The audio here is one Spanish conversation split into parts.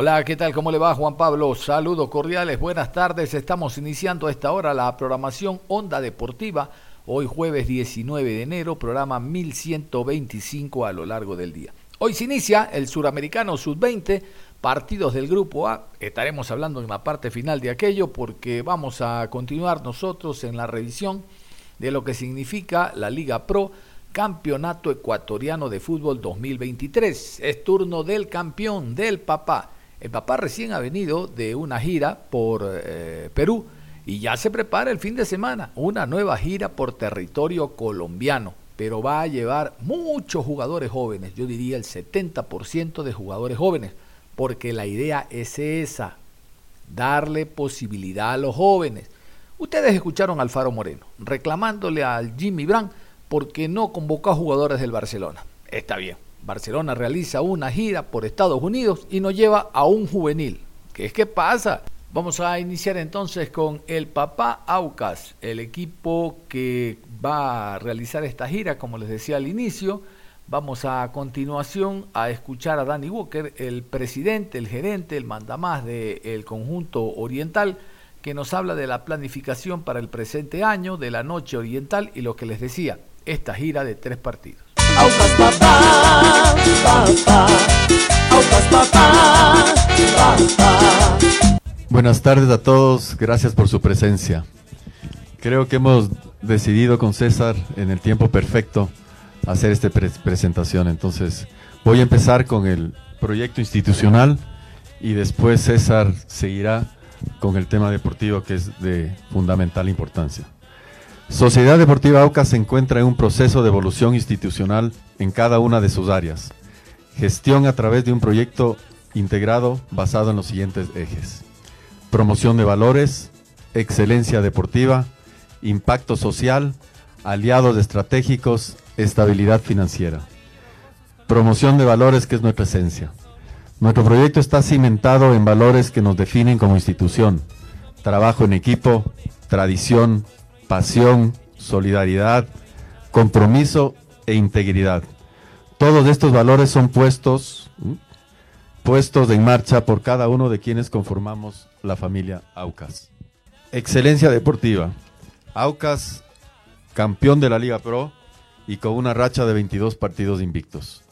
Hola, ¿qué tal? ¿Cómo le va Juan Pablo? Saludos cordiales, buenas tardes. Estamos iniciando a esta hora la programación Onda Deportiva. Hoy jueves 19 de enero, programa 1125 a lo largo del día. Hoy se inicia el Suramericano Sub-20, partidos del Grupo A. Estaremos hablando en la parte final de aquello porque vamos a continuar nosotros en la revisión de lo que significa la Liga Pro Campeonato Ecuatoriano de Fútbol 2023. Es turno del campeón, del papá. El papá recién ha venido de una gira por eh, Perú y ya se prepara el fin de semana, una nueva gira por territorio colombiano, pero va a llevar muchos jugadores jóvenes, yo diría el 70% de jugadores jóvenes, porque la idea es esa, darle posibilidad a los jóvenes. Ustedes escucharon a Alfaro Moreno reclamándole al Jimmy Brand porque no convocó a jugadores del Barcelona. Está bien, Barcelona realiza una gira por Estados Unidos y nos lleva a un juvenil. ¿Qué es que pasa? Vamos a iniciar entonces con el Papá Aucas, el equipo que va a realizar esta gira, como les decía al inicio. Vamos a continuación a escuchar a Danny Walker, el presidente, el gerente, el mandamás del conjunto oriental, que nos habla de la planificación para el presente año, de la noche oriental y lo que les decía, esta gira de tres partidos. Papá, papá, Aucas papá, papá. Buenas tardes a todos, gracias por su presencia. Creo que hemos decidido con César en el tiempo perfecto hacer esta presentación, entonces voy a empezar con el proyecto institucional y después César seguirá con el tema deportivo que es de fundamental importancia. Sociedad Deportiva Aucas se encuentra en un proceso de evolución institucional en cada una de sus áreas. Gestión a través de un proyecto integrado basado en los siguientes ejes. Promoción de valores, excelencia deportiva, impacto social, aliados estratégicos, estabilidad financiera. Promoción de valores que es nuestra esencia. Nuestro proyecto está cimentado en valores que nos definen como institución. Trabajo en equipo, tradición, pasión, solidaridad, compromiso e integridad. Todos estos valores son puestos, puestos en marcha por cada uno de quienes conformamos la familia Aucas. Excelencia deportiva. Aucas, campeón de la Liga Pro y con una racha de 22 partidos invictos.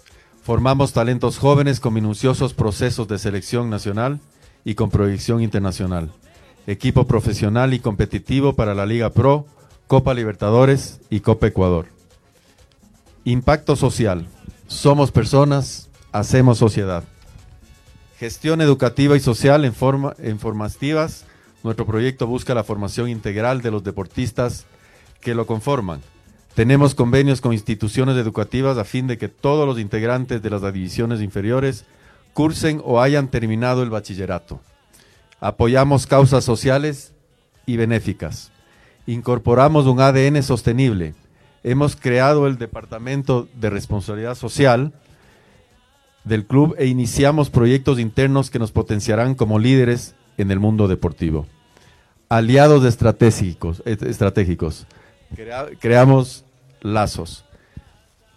Formamos talentos jóvenes con minuciosos procesos de selección nacional y con proyección internacional equipo profesional y competitivo para la Liga Pro, Copa Libertadores y Copa Ecuador. Impacto social. Somos personas, hacemos sociedad. Gestión educativa y social en, forma, en formativas. Nuestro proyecto busca la formación integral de los deportistas que lo conforman. Tenemos convenios con instituciones educativas a fin de que todos los integrantes de las divisiones inferiores cursen o hayan terminado el bachillerato. Apoyamos causas sociales y benéficas. Incorporamos un ADN sostenible. Hemos creado el Departamento de Responsabilidad Social del club e iniciamos proyectos internos que nos potenciarán como líderes en el mundo deportivo. Aliados estratégicos, creamos lazos.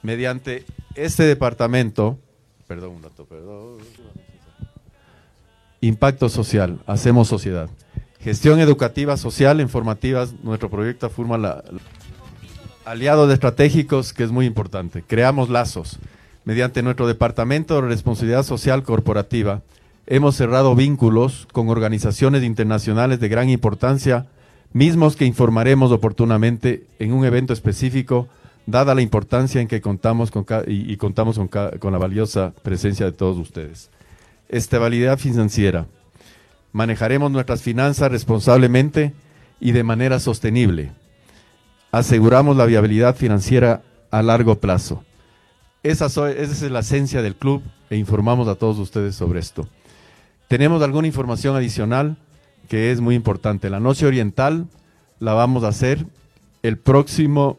Mediante este departamento, perdón un dato, perdón. Impacto social, hacemos sociedad. Gestión educativa, social, informativas, nuestro proyecto forma la, aliados estratégicos, que es muy importante. Creamos lazos. Mediante nuestro Departamento de Responsabilidad Social Corporativa, hemos cerrado vínculos con organizaciones internacionales de gran importancia, mismos que informaremos oportunamente en un evento específico, dada la importancia en que contamos con y, contamos con, con la valiosa presencia de todos ustedes estabilidad financiera. Manejaremos nuestras finanzas responsablemente y de manera sostenible. Aseguramos la viabilidad financiera a largo plazo. Esa, es la esencia del club e informamos a todos ustedes sobre esto. Tenemos alguna información adicional que es muy importante. La noche oriental la vamos a hacer el próximo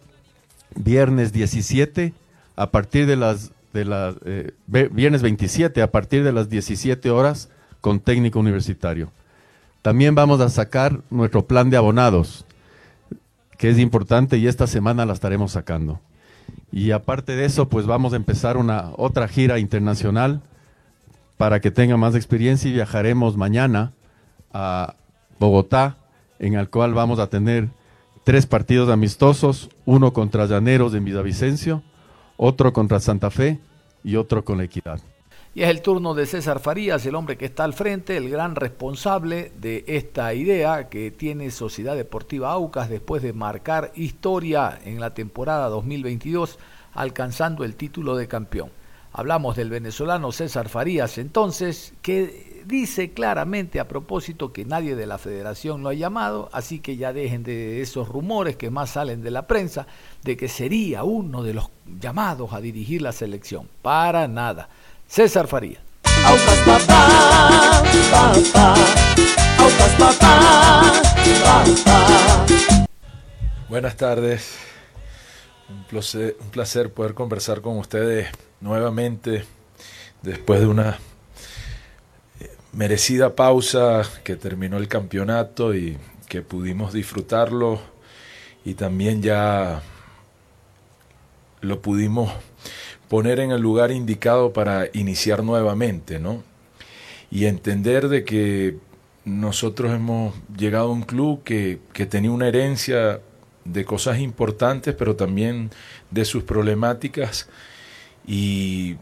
viernes 17 a partir de las de la, eh, viernes 27 a partir de las 17 horas con técnico universitario. También vamos a sacar nuestro plan de abonados, que es importante y esta semana la estaremos sacando. Y aparte de eso, pues vamos a empezar una otra gira internacional para que tenga más experiencia y viajaremos mañana a Bogotá, en el cual vamos a tener tres partidos amistosos, uno contra Llaneros en Villavicencio, otro contra Santa Fe y otro con Equidad. Y es el turno de César Farías, el hombre que está al frente, el gran responsable de esta idea que tiene Sociedad Deportiva Aucas después de marcar historia en la temporada 2022, alcanzando el título de campeón. Hablamos del venezolano César Farías entonces, que dice claramente a propósito que nadie de la federación lo ha llamado, así que ya dejen de esos rumores que más salen de la prensa de que sería uno de los llamados a dirigir la selección. Para nada. César Farías. Buenas tardes. Un placer, un placer poder conversar con ustedes nuevamente después de una merecida pausa que terminó el campeonato y que pudimos disfrutarlo y también ya lo pudimos poner en el lugar indicado para iniciar nuevamente, ¿no? Y entender de que nosotros hemos llegado a un club que, que tenía una herencia de cosas importantes, pero también de sus problemáticas y,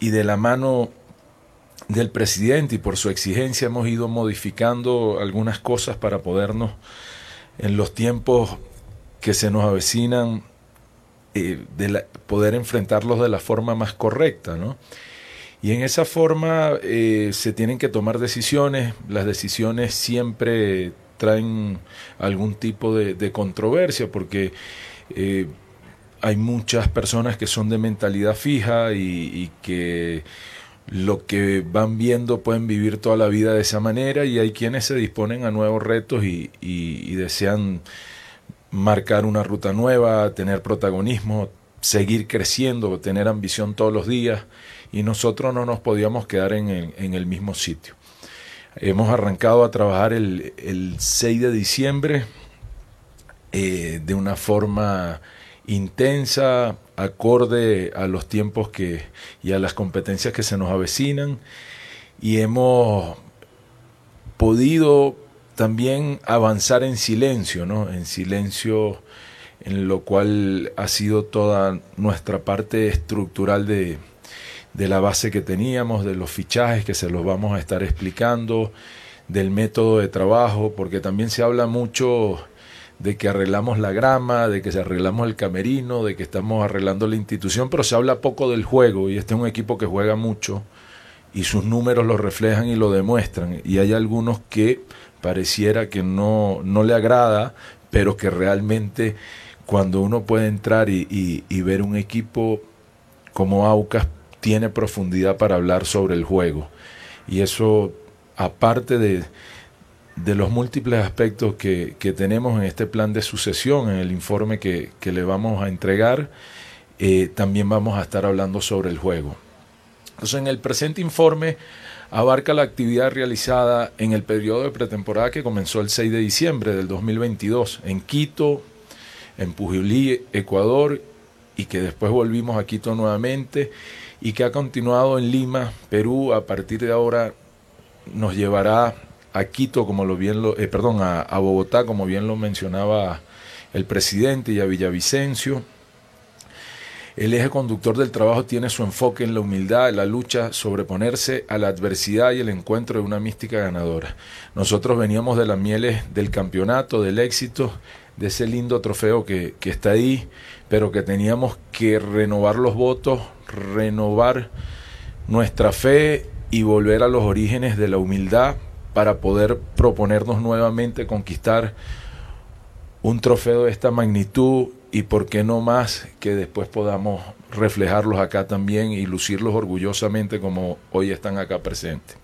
de la mano del presidente y por su exigencia hemos ido modificando algunas cosas para podernos en los tiempos que se nos avecinan eh, de poder enfrentarlos de la forma más correcta, ¿no? Y en esa forma eh, se tienen que tomar decisiones, las decisiones siempre traen algún tipo de, controversia porque eh, hay muchas personas que son de mentalidad fija y, que lo que van viendo pueden vivir toda la vida de esa manera y hay quienes se disponen a nuevos retos y, desean marcar una ruta nueva, tener protagonismo, seguir creciendo, tener ambición todos los días y nosotros no nos podíamos quedar en el, en el mismo sitio. Hemos arrancado a trabajar el, el 6 de diciembre eh, de una forma intensa, acorde a los tiempos que, y a las competencias que se nos avecinan y hemos podido también avanzar en silencio, ¿no? En silencio en lo cual ha sido toda nuestra parte estructural de, de la base que teníamos, de los fichajes que se los vamos a estar explicando, del método de trabajo, porque también se habla mucho de que arreglamos la grama, de que se arreglamos el camerino, de que estamos arreglando la institución, pero se habla poco del juego y este es un equipo que juega mucho y sus números lo reflejan y lo demuestran y hay algunos que pareciera que no, no le agrada, pero que realmente cuando uno puede entrar y, ver un equipo como Aucas, tiene profundidad para hablar sobre el juego. Y eso, aparte de, de los múltiples aspectos que, tenemos en este plan de sucesión, en el informe que, le vamos a entregar, eh, también vamos a estar hablando sobre el juego. Entonces, en el presente informe abarca la actividad realizada en el periodo de pretemporada que comenzó el 6 de diciembre del 2022 en Quito, en Pujilí, Ecuador, y que después volvimos a Quito nuevamente y que ha continuado en Lima, Perú. A partir de ahora nos llevará a Quito, como lo bien lo, eh, perdón, a Bogotá, como bien lo mencionaba el presidente, y a Villavicencio el eje conductor del trabajo tiene su enfoque en la humildad, la lucha, sobreponerse a la adversidad y el encuentro de una mística ganadora. Nosotros veníamos de las mieles del campeonato, del éxito, de ese lindo trofeo que, que está ahí, pero que teníamos que renovar los votos, renovar nuestra fe y volver a los orígenes de la humildad para poder proponernos nuevamente conquistar un trofeo de esta magnitud y por qué no más que después podamos reflejarlos acá también y lucirlos orgullosamente como hoy están acá presentes.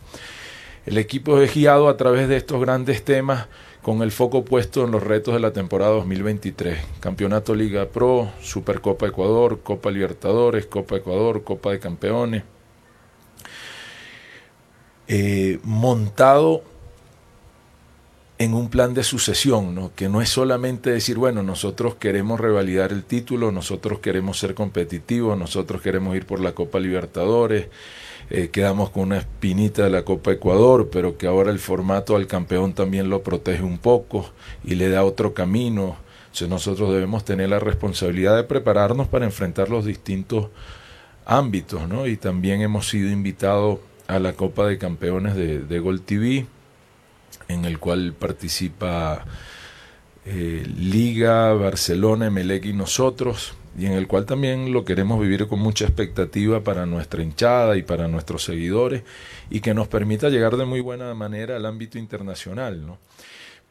El equipo es guiado a través de estos grandes temas con el foco puesto en los retos de la temporada 2023. Campeonato Liga Pro, Supercopa Ecuador, Copa Libertadores, Copa Ecuador, Copa de Campeones. Eh, montado en un plan de sucesión, ¿no? que no es solamente decir, bueno, nosotros queremos revalidar el título, nosotros queremos ser competitivos, nosotros queremos ir por la Copa Libertadores, eh, quedamos con una espinita de la Copa Ecuador, pero que ahora el formato al campeón también lo protege un poco y le da otro camino. Entonces nosotros debemos tener la responsabilidad de prepararnos para enfrentar los distintos ámbitos, ¿no? Y también hemos sido invitados a la Copa de Campeones de, de Gol TV en el cual participa eh, Liga, Barcelona, Emelec y nosotros, y en el cual también lo queremos vivir con mucha expectativa para nuestra hinchada y para nuestros seguidores, y que nos permita llegar de muy buena manera al ámbito internacional. ¿no?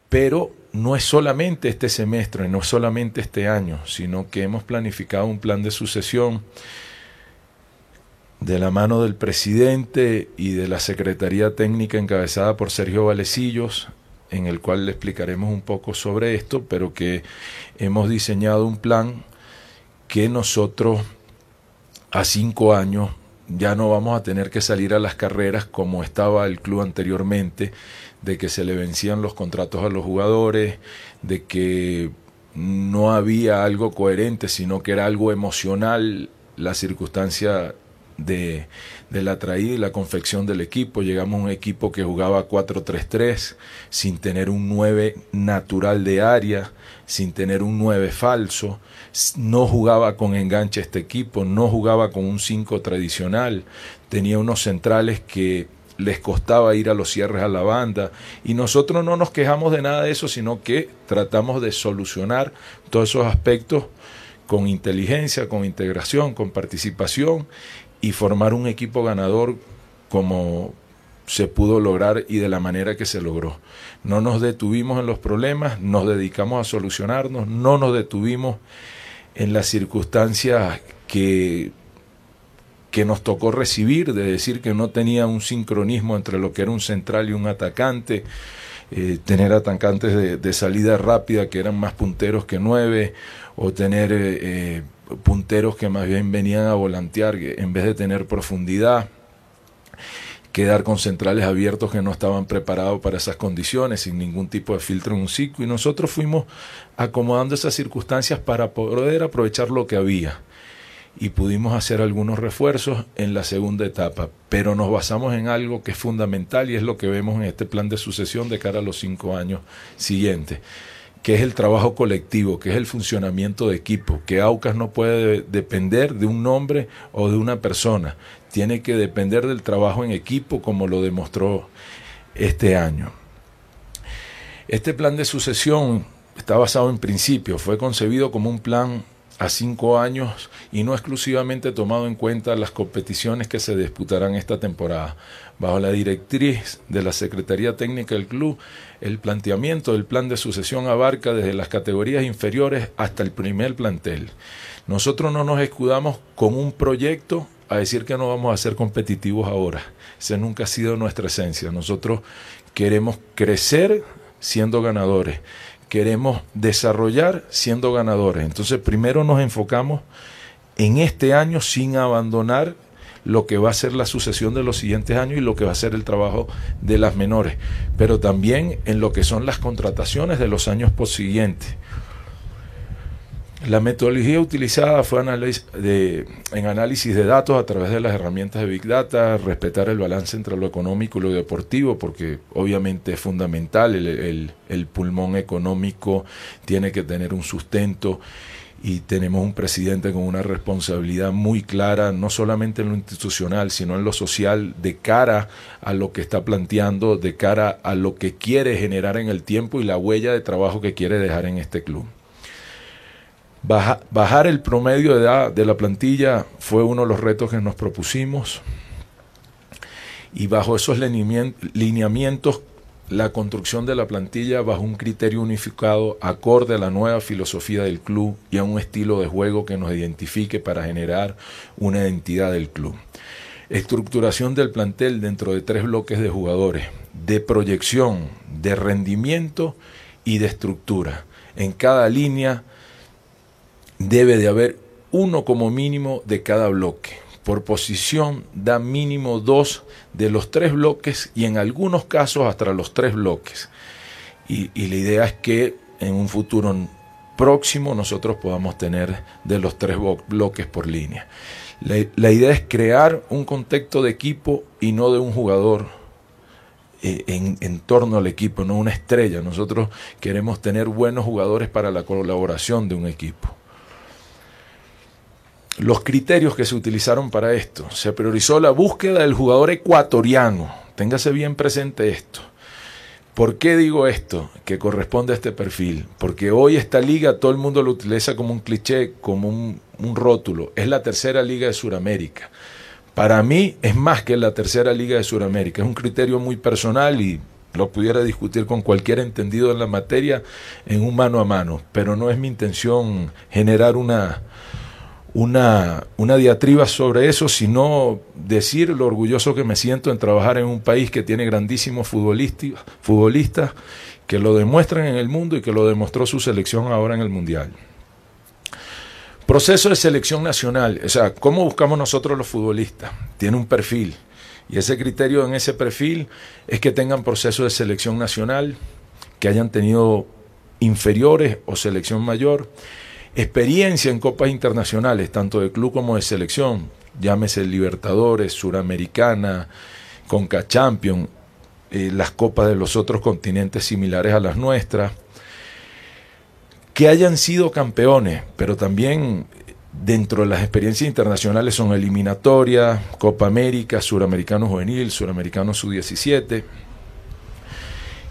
Pero no es solamente este semestre, no es solamente este año, sino que hemos planificado un plan de sucesión de la mano del presidente y de la Secretaría Técnica encabezada por Sergio Valecillos, en el cual le explicaremos un poco sobre esto, pero que hemos diseñado un plan que nosotros a cinco años ya no vamos a tener que salir a las carreras como estaba el club anteriormente, de que se le vencían los contratos a los jugadores, de que no había algo coherente, sino que era algo emocional la circunstancia de, la traída y la confección del equipo. Llegamos a un equipo que jugaba 4-3-3 sin tener un 9 natural de área, sin tener un 9 falso. No jugaba con enganche este equipo, no jugaba con un 5 tradicional. Tenía unos centrales que les costaba ir a los cierres a la banda y nosotros no nos quejamos de nada de eso, sino que tratamos de solucionar todos esos aspectos con inteligencia, con integración, con participación y formar un equipo ganador como se pudo lograr y de la manera que se logró. No nos detuvimos en los problemas, nos dedicamos a solucionarnos, no nos detuvimos en las circunstancias que, que nos tocó recibir, de decir que no tenía un sincronismo entre lo que era un central y un atacante, eh, tener atacantes de, salida rápida que eran más punteros que nueve, o tener eh, eh, punteros que más bien venían a volantear en vez de tener profundidad, quedar con centrales abiertos que no estaban preparados para esas condiciones, sin ningún tipo de filtro en un ciclo, y nosotros fuimos acomodando esas circunstancias para poder aprovechar lo que había. Y pudimos hacer algunos refuerzos en la segunda etapa, pero nos basamos en algo que es fundamental y es lo que vemos en este plan de sucesión de cara a los cinco años siguientes que es el trabajo colectivo, que es el funcionamiento de equipo, que AUCAS no puede depender de un nombre o de una persona, tiene que depender del trabajo en equipo como lo demostró este año. Este plan de sucesión está basado en principios, fue concebido como un plan a cinco años y no exclusivamente tomado en cuenta las competiciones que se disputarán esta temporada. Bajo la directriz de la Secretaría Técnica del club, el planteamiento del plan de sucesión abarca desde las categorías inferiores hasta el primer plantel. Nosotros no nos escudamos con un proyecto a decir que no vamos a ser competitivos ahora. Esa nunca ha sido nuestra esencia. Nosotros queremos crecer siendo ganadores queremos desarrollar siendo ganadores. Entonces, primero nos enfocamos en este año sin abandonar lo que va a ser la sucesión de los siguientes años y lo que va a ser el trabajo de las menores, pero también en lo que son las contrataciones de los años siguientes. La metodología utilizada fue de, en análisis de datos a través de las herramientas de Big Data, respetar el balance entre lo económico y lo deportivo, porque obviamente es fundamental, el, el pulmón económico tiene que tener un sustento y tenemos un presidente con una responsabilidad muy clara, no solamente en lo institucional, sino en lo social, de cara a lo que está planteando, de cara a lo que quiere generar en el tiempo y la huella de trabajo que quiere dejar en este club bajar el promedio de edad de la plantilla fue uno de los retos que nos propusimos y bajo esos lineamientos la construcción de la plantilla bajo un criterio unificado acorde a la nueva filosofía del club y a un estilo de juego que nos identifique para generar una identidad del club. Estructuración del plantel dentro de tres bloques de jugadores, de proyección, de rendimiento y de estructura. En cada línea debe de haber uno como mínimo de cada bloque. Por posición da mínimo dos de los tres bloques y en algunos casos hasta los tres bloques. y, la idea es que en un futuro próximo nosotros podamos tener de los tres bloques por línea. La, idea es crear un contexto de equipo y no de un jugador eh, en, en, torno al equipo, no una estrella. Nosotros queremos tener buenos jugadores para la colaboración de un equipo. Los criterios que se utilizaron para esto. Se priorizó la búsqueda del jugador ecuatoriano. Téngase bien presente esto ¿Por qué digo esto? Que corresponde a este perfil. Porque hoy esta liga todo el mundo lo utiliza como un cliché, como un, rótulo. Es la tercera liga de Sudamérica. Para mí es más que la tercera liga de Sudamérica. Es un criterio muy personal y lo pudiera discutir con cualquier entendido en la materia en un mano a mano. Pero no es mi intención generar una, una, una diatriba sobre eso, sino decir lo orgulloso que me siento en trabajar en un país que tiene grandísimos futbolistas, que lo demuestran en el mundo y que lo demostró su selección ahora en el Mundial. Proceso de selección nacional, o sea, ¿cómo buscamos nosotros los futbolistas? Tiene un perfil. Y ese criterio en ese perfil es que tengan proceso de selección nacional, que hayan tenido inferiores o selección mayor experiencia en copas internacionales, tanto de club como de selección, llámese Libertadores, Suramericana, Conca Champion, eh, las copas de los otros continentes similares a las nuestras, que hayan sido campeones, pero también dentro de las experiencias internacionales son eliminatorias, Copa América, Suramericano Juvenil, Suramericano Sub-17,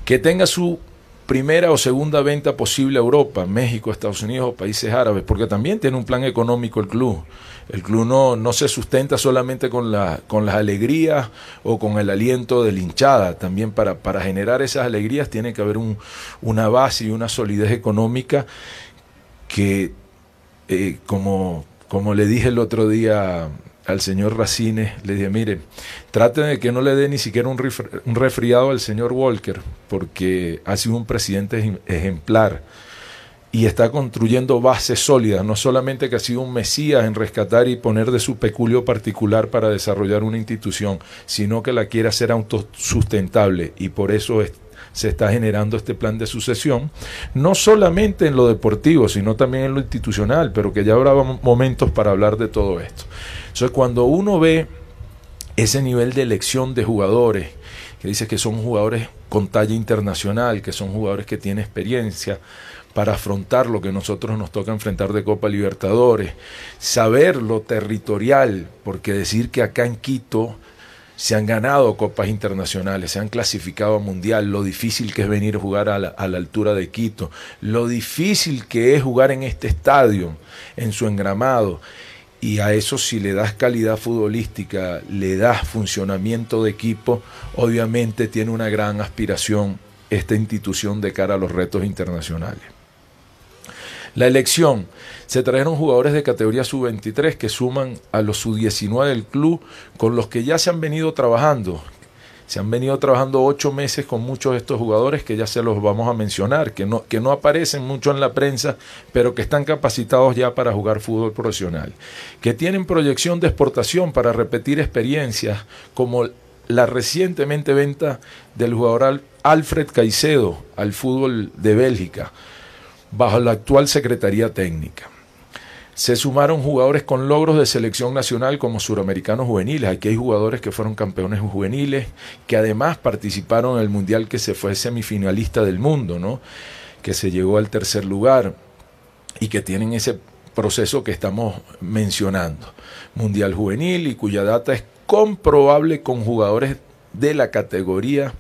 que tenga su primera o segunda venta posible a Europa, México, Estados Unidos o países árabes, porque también tiene un plan económico el club. El club no, no se sustenta solamente con, la, con las alegrías o con el aliento de la hinchada. También para, para generar esas alegrías tiene que haber un, una base y una solidez económica que, eh, como, como le dije el otro día al señor Racines, le dije, mire, trate de que no le dé ni siquiera un, resfriado al señor Walker, porque ha sido un presidente ejemplar y está construyendo bases sólidas, no solamente que ha sido un mesías en rescatar y poner de su peculio particular para desarrollar una institución, sino que la quiere hacer autosustentable y por eso se está generando este plan de sucesión, no solamente en lo deportivo, sino también en lo institucional, pero que ya habrá momentos para hablar de todo esto. Entonces, cuando uno ve ese nivel de elección de jugadores, que dice que son jugadores con talla internacional, que son jugadores que tienen experiencia para afrontar lo que nosotros nos toca enfrentar de Copa Libertadores, saber lo territorial, porque decir que acá en Quito se han ganado copas internacionales, se han clasificado a mundial, lo difícil que es venir a jugar a la, altura de Quito, lo difícil que es jugar en este estadio, en su engramado, y a eso si le das calidad futbolística, le das funcionamiento de equipo, obviamente tiene una gran aspiración esta institución de cara a los retos internacionales. La elección. Se trajeron jugadores de categoría sub-23 que suman a los sub-19 del club con los que ya se han venido trabajando, se han venido trabajando ocho meses con muchos de estos jugadores que ya se los vamos a mencionar, que no, que no aparecen mucho en la prensa, pero que están capacitados ya para jugar fútbol profesional, que tienen proyección de exportación para repetir experiencias como la recientemente venta del jugador Alfred Caicedo al fútbol de Bélgica, bajo la actual Secretaría Técnica. Se sumaron jugadores con logros de selección nacional como suramericanos juveniles. Aquí hay jugadores que fueron campeones juveniles, que además participaron en el Mundial que se fue semifinalista del mundo, ¿no? que se llegó al tercer lugar y que tienen ese proceso que estamos mencionando. Mundial juvenil y cuya data es comprobable con jugadores de la categoría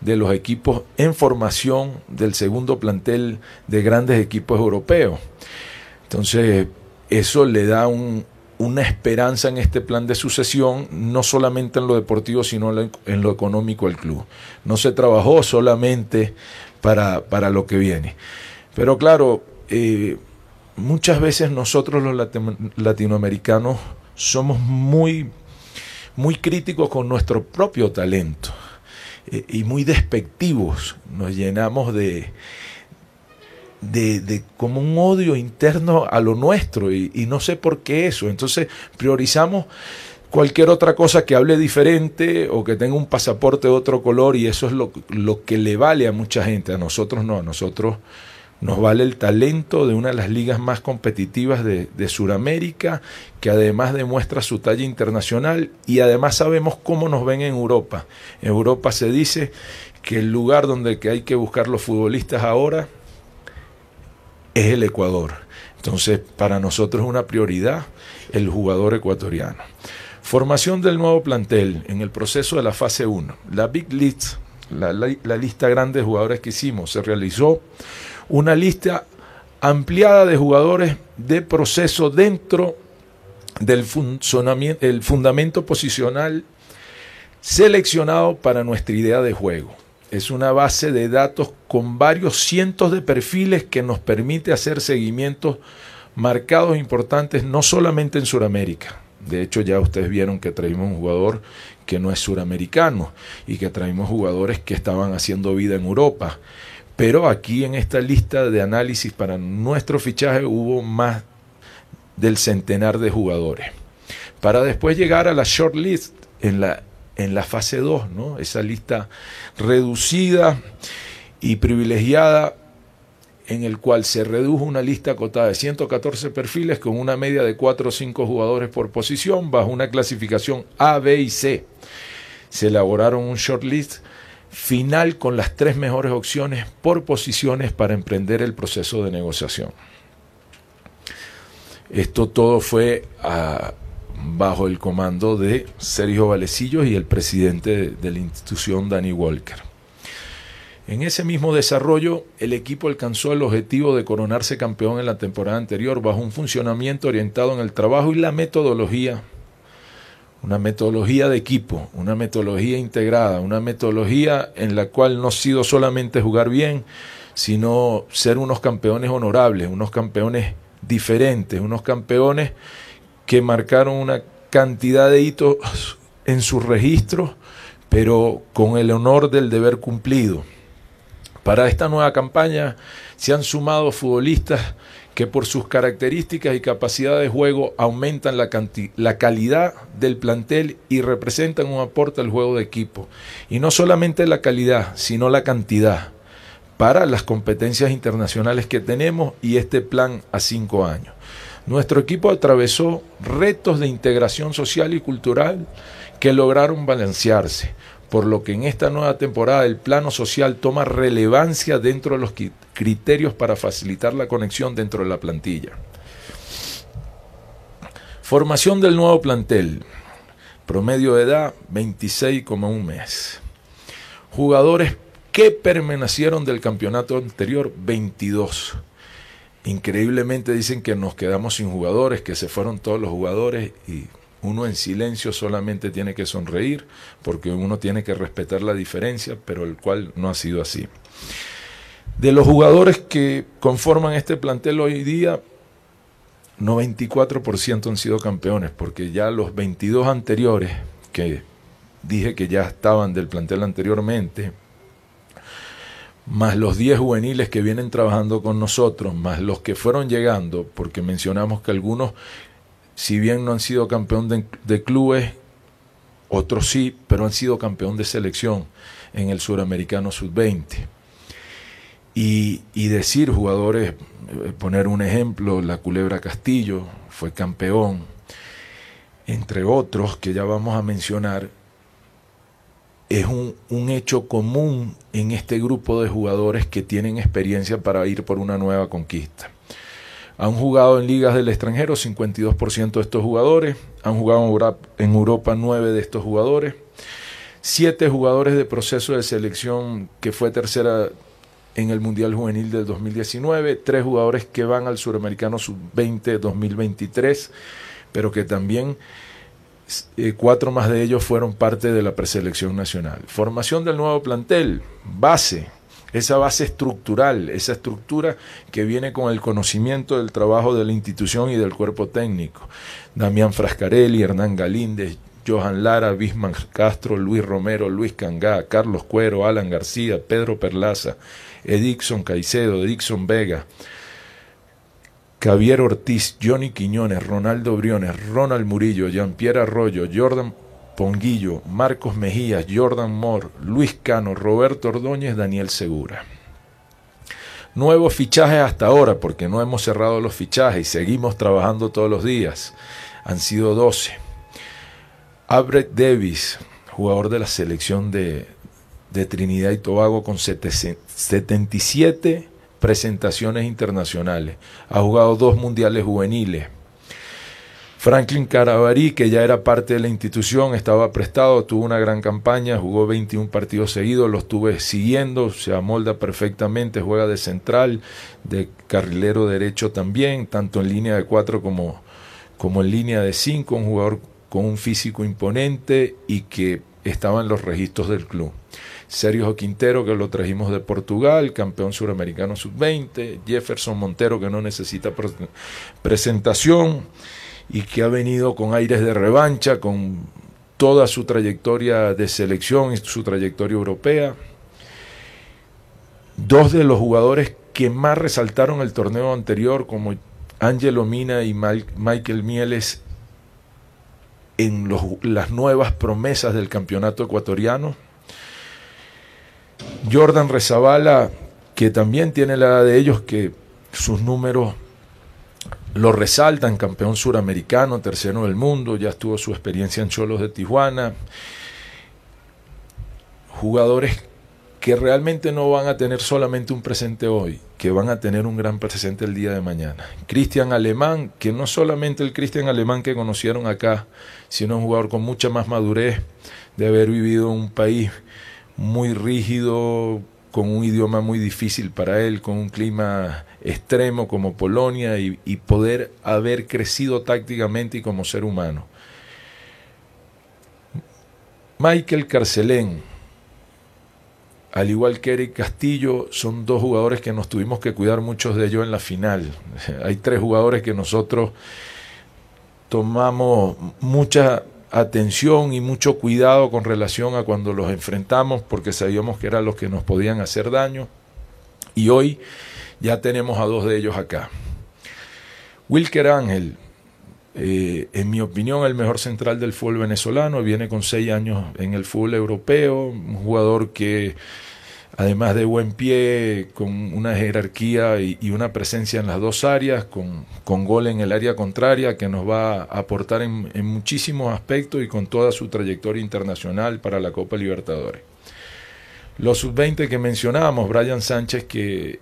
de los equipos en formación del segundo plantel de grandes equipos europeos. Entonces, eso le da una esperanza en este plan de sucesión, no solamente en lo deportivo, sino en lo económico del club. No se trabajó solamente para, para lo que viene. Pero claro, eh, muchas veces nosotros los latinoamericanos somos muy, muy críticos con nuestro propio talento y muy despectivos. Nos llenamos de, de, como un odio interno a lo nuestro y, no sé por qué eso. Entonces priorizamos cualquier otra cosa que hable diferente o que tenga un pasaporte de otro color y eso es lo, lo que le vale a mucha gente, a nosotros no, a nosotros nos vale el talento de una de las ligas más competitivas de, de Sudamérica, que además demuestra su talla internacional y además sabemos cómo nos ven en Europa. En Europa se dice que el lugar donde que hay que buscar los futbolistas ahora es el Ecuador. Entonces, para nosotros es una prioridad el jugador ecuatoriano. Formación del nuevo plantel en el proceso de la fase 1. La Big List, la, la lista grande de jugadores que hicimos, se realizó una lista ampliada de jugadores de proceso dentro del funcionamiento, el fundamento posicional seleccionado para nuestra idea de juego. Es una base de datos con varios cientos de perfiles que nos permite hacer seguimientos marcados importantes no solamente en Sudamérica. De hecho, ya ustedes vieron que traímos un jugador que no es suramericano y que traímos jugadores que estaban haciendo vida en Europa. Pero aquí en esta lista de análisis para nuestro fichaje hubo más del centenar de jugadores. Para después llegar a la short list en la, en la fase 2, ¿no? esa lista reducida y privilegiada en el cual se redujo una lista acotada de 114 perfiles con una media de 4 o 5 jugadores por posición bajo una clasificación A, B y C. Se elaboraron un shortlist final con las tres mejores opciones por posiciones para emprender el proceso de negociación. Esto todo fue ah, bajo el comando de Sergio Valecillos y el presidente de, de la institución, Danny Walker. En ese mismo desarrollo, el equipo alcanzó el objetivo de coronarse campeón en la temporada anterior bajo un funcionamiento orientado en el trabajo y la metodología una metodología de equipo, una metodología integrada, una metodología en la cual no ha sido solamente jugar bien, sino ser unos campeones honorables, unos campeones diferentes, unos campeones que marcaron una cantidad de hitos en sus registros, pero con el honor del deber cumplido. Para esta nueva campaña se han sumado futbolistas que por sus características y capacidad de juego aumentan la, la, calidad del plantel y representan un aporte al juego de equipo. Y no solamente la calidad, sino la cantidad para las competencias internacionales que tenemos y este plan a cinco años. Nuestro equipo atravesó retos de integración social y cultural que lograron balancearse por lo que en esta nueva temporada el plano social toma relevancia dentro de los criterios para facilitar la conexión dentro de la plantilla. Formación del nuevo plantel. Promedio de edad 26,1 mes. Jugadores que permanecieron del campeonato anterior 22. Increíblemente dicen que nos quedamos sin jugadores, que se fueron todos los jugadores y uno en silencio solamente tiene que sonreír porque uno tiene que respetar la diferencia, pero el cual no ha sido así. De los jugadores que conforman este plantel hoy día, 94% han sido campeones, porque ya los 22 anteriores, que dije que ya estaban del plantel anteriormente, más los 10 juveniles que vienen trabajando con nosotros, más los que fueron llegando, porque mencionamos que algunos si bien no han sido campeón de, clubes, otros sí, pero han sido campeón de selección en el suramericano sub-20. Y, y, decir jugadores, eh, poner un ejemplo, la Culebra Castillo fue campeón, entre otros que ya vamos a mencionar, es un, hecho común en este grupo de jugadores que tienen experiencia para ir por una nueva conquista. Han jugado en ligas del extranjero 52% de estos jugadores. Han jugado en Europa 9 de estos jugadores. Siete jugadores de proceso de selección que fue tercera en el Mundial Juvenil del 2019. Tres jugadores que van al Suramericano Sub-20 2023, pero que también eh, cuatro más de ellos fueron parte de la preselección nacional. Formación del nuevo plantel, base, esa base estructural, esa estructura que viene con el conocimiento del trabajo de la institución y del cuerpo técnico. Damián Frascarelli, Hernán Galíndez, Johan Lara, Bisman Castro, Luis Romero, Luis Cangá, Carlos Cuero, Alan García, Pedro Perlaza, Edixon Caicedo, Edixon Vega, Javier Ortiz, Johnny Quiñones, Ronaldo Briones, Ronald Murillo, Jean-Pierre Arroyo, Jordan Ponguillo, Marcos Mejías, Jordan Moore, Luis Cano, Roberto Ordóñez, Daniel Segura. Nuevos fichajes hasta ahora, porque no hemos cerrado los fichajes y seguimos trabajando todos los días. Han sido 12. Albrecht Davis, jugador de la selección de, de Trinidad y Tobago con 77 presentaciones internacionales. Ha jugado dos mundiales juveniles. Franklin Carabarí, que ya era parte de la institución, estaba prestado, tuvo una gran campaña, jugó 21 partidos seguidos, los estuve siguiendo, se amolda perfectamente, juega de central, de carrilero derecho también, tanto en línea de 4 como, como en línea de 5, un jugador con un físico imponente y que estaba en los registros del club. Sergio Quintero, que lo trajimos de Portugal, campeón suramericano sub-20, Jefferson Montero, que no necesita presentación y que ha venido con aires de revancha, con toda su trayectoria de selección y su trayectoria europea. Dos de los jugadores que más resaltaron el torneo anterior, como Angelo Mina y Michael Mieles, en las nuevas promesas del campeonato ecuatoriano. Jordan Rezabala, que también tiene la edad de ellos, que sus números lo resaltan, campeón suramericano, tercero del mundo, ya tuvo su experiencia en Cholos de Tijuana. Jugadores que realmente no van a tener solamente un presente hoy, que van a tener un gran presente el día de mañana. Cristian Alemán, que no solamente el Cristian Alemán que conocieron acá, sino un jugador con mucha más madurez de haber vivido en un país muy rígido, con un idioma muy difícil para él, con un clima extremo como Polonia y, poder haber crecido tácticamente y como ser humano. Michael Carcelén, al igual que Eric Castillo, son dos jugadores que nos tuvimos que cuidar muchos de ellos en la final. Hay tres jugadores que nosotros tomamos mucha atención y mucho cuidado con relación a cuando los enfrentamos porque sabíamos que eran los que nos podían hacer daño. Y hoy ya tenemos a dos de ellos acá. Wilker Ángel, eh, en mi opinión, el mejor central del fútbol venezolano, viene con seis años en el fútbol europeo, un jugador que además de buen pie, con una jerarquía y, una presencia en las dos áreas, con, con, gol en el área contraria, que nos va a aportar en, en muchísimos aspectos y con toda su trayectoria internacional para la Copa Libertadores. Los sub-20 que mencionábamos, Brian Sánchez, que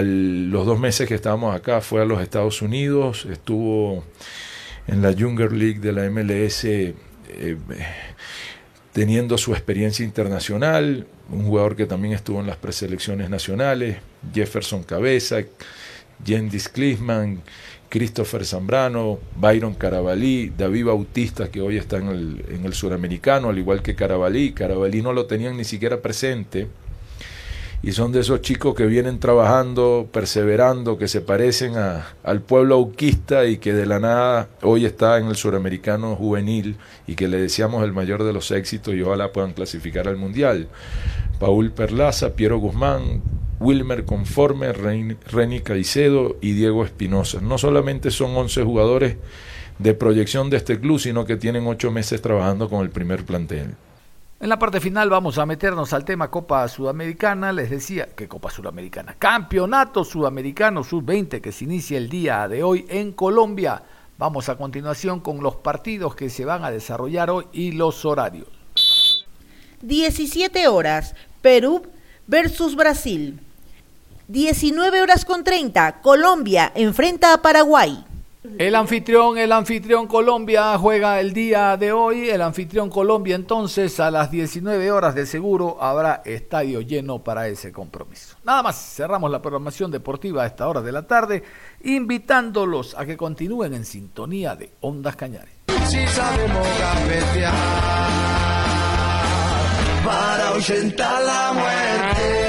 los dos meses que estábamos acá fue a los Estados Unidos, estuvo en la Younger League de la MLS eh, teniendo su experiencia internacional, un jugador que también estuvo en las preselecciones nacionales, Jefferson Cabeza, Jendis Klisman, Christopher Zambrano, Byron Carabalí, David Bautista, que hoy está en el, en el suramericano, al igual que Carabalí. Carabalí no lo tenían ni siquiera presente y son de esos chicos que vienen trabajando, perseverando, que se parecen a, al pueblo auquista y que de la nada hoy está en el suramericano juvenil y que le deseamos el mayor de los éxitos y ojalá puedan clasificar al mundial. Paul Perlaza, Piero Guzmán, Wilmer Conforme, Reni Caicedo y Diego Espinosa. No solamente son 11 jugadores de proyección de este club, sino que tienen 8 meses trabajando con el primer plantel. En la parte final vamos a meternos al tema Copa Sudamericana. Les decía que Copa Sudamericana, Campeonato Sudamericano Sub-20 que se inicia el día de hoy en Colombia. Vamos a continuación con los partidos que se van a desarrollar hoy y los horarios. 17 horas, Perú versus Brasil. 19 horas con 30, Colombia enfrenta a Paraguay. El anfitrión, el anfitrión Colombia juega el día de hoy. El anfitrión Colombia entonces a las 19 horas de seguro habrá estadio lleno para ese compromiso. Nada más, cerramos la programación deportiva a esta hora de la tarde, invitándolos a que continúen en sintonía de Ondas Cañares. para la muerte.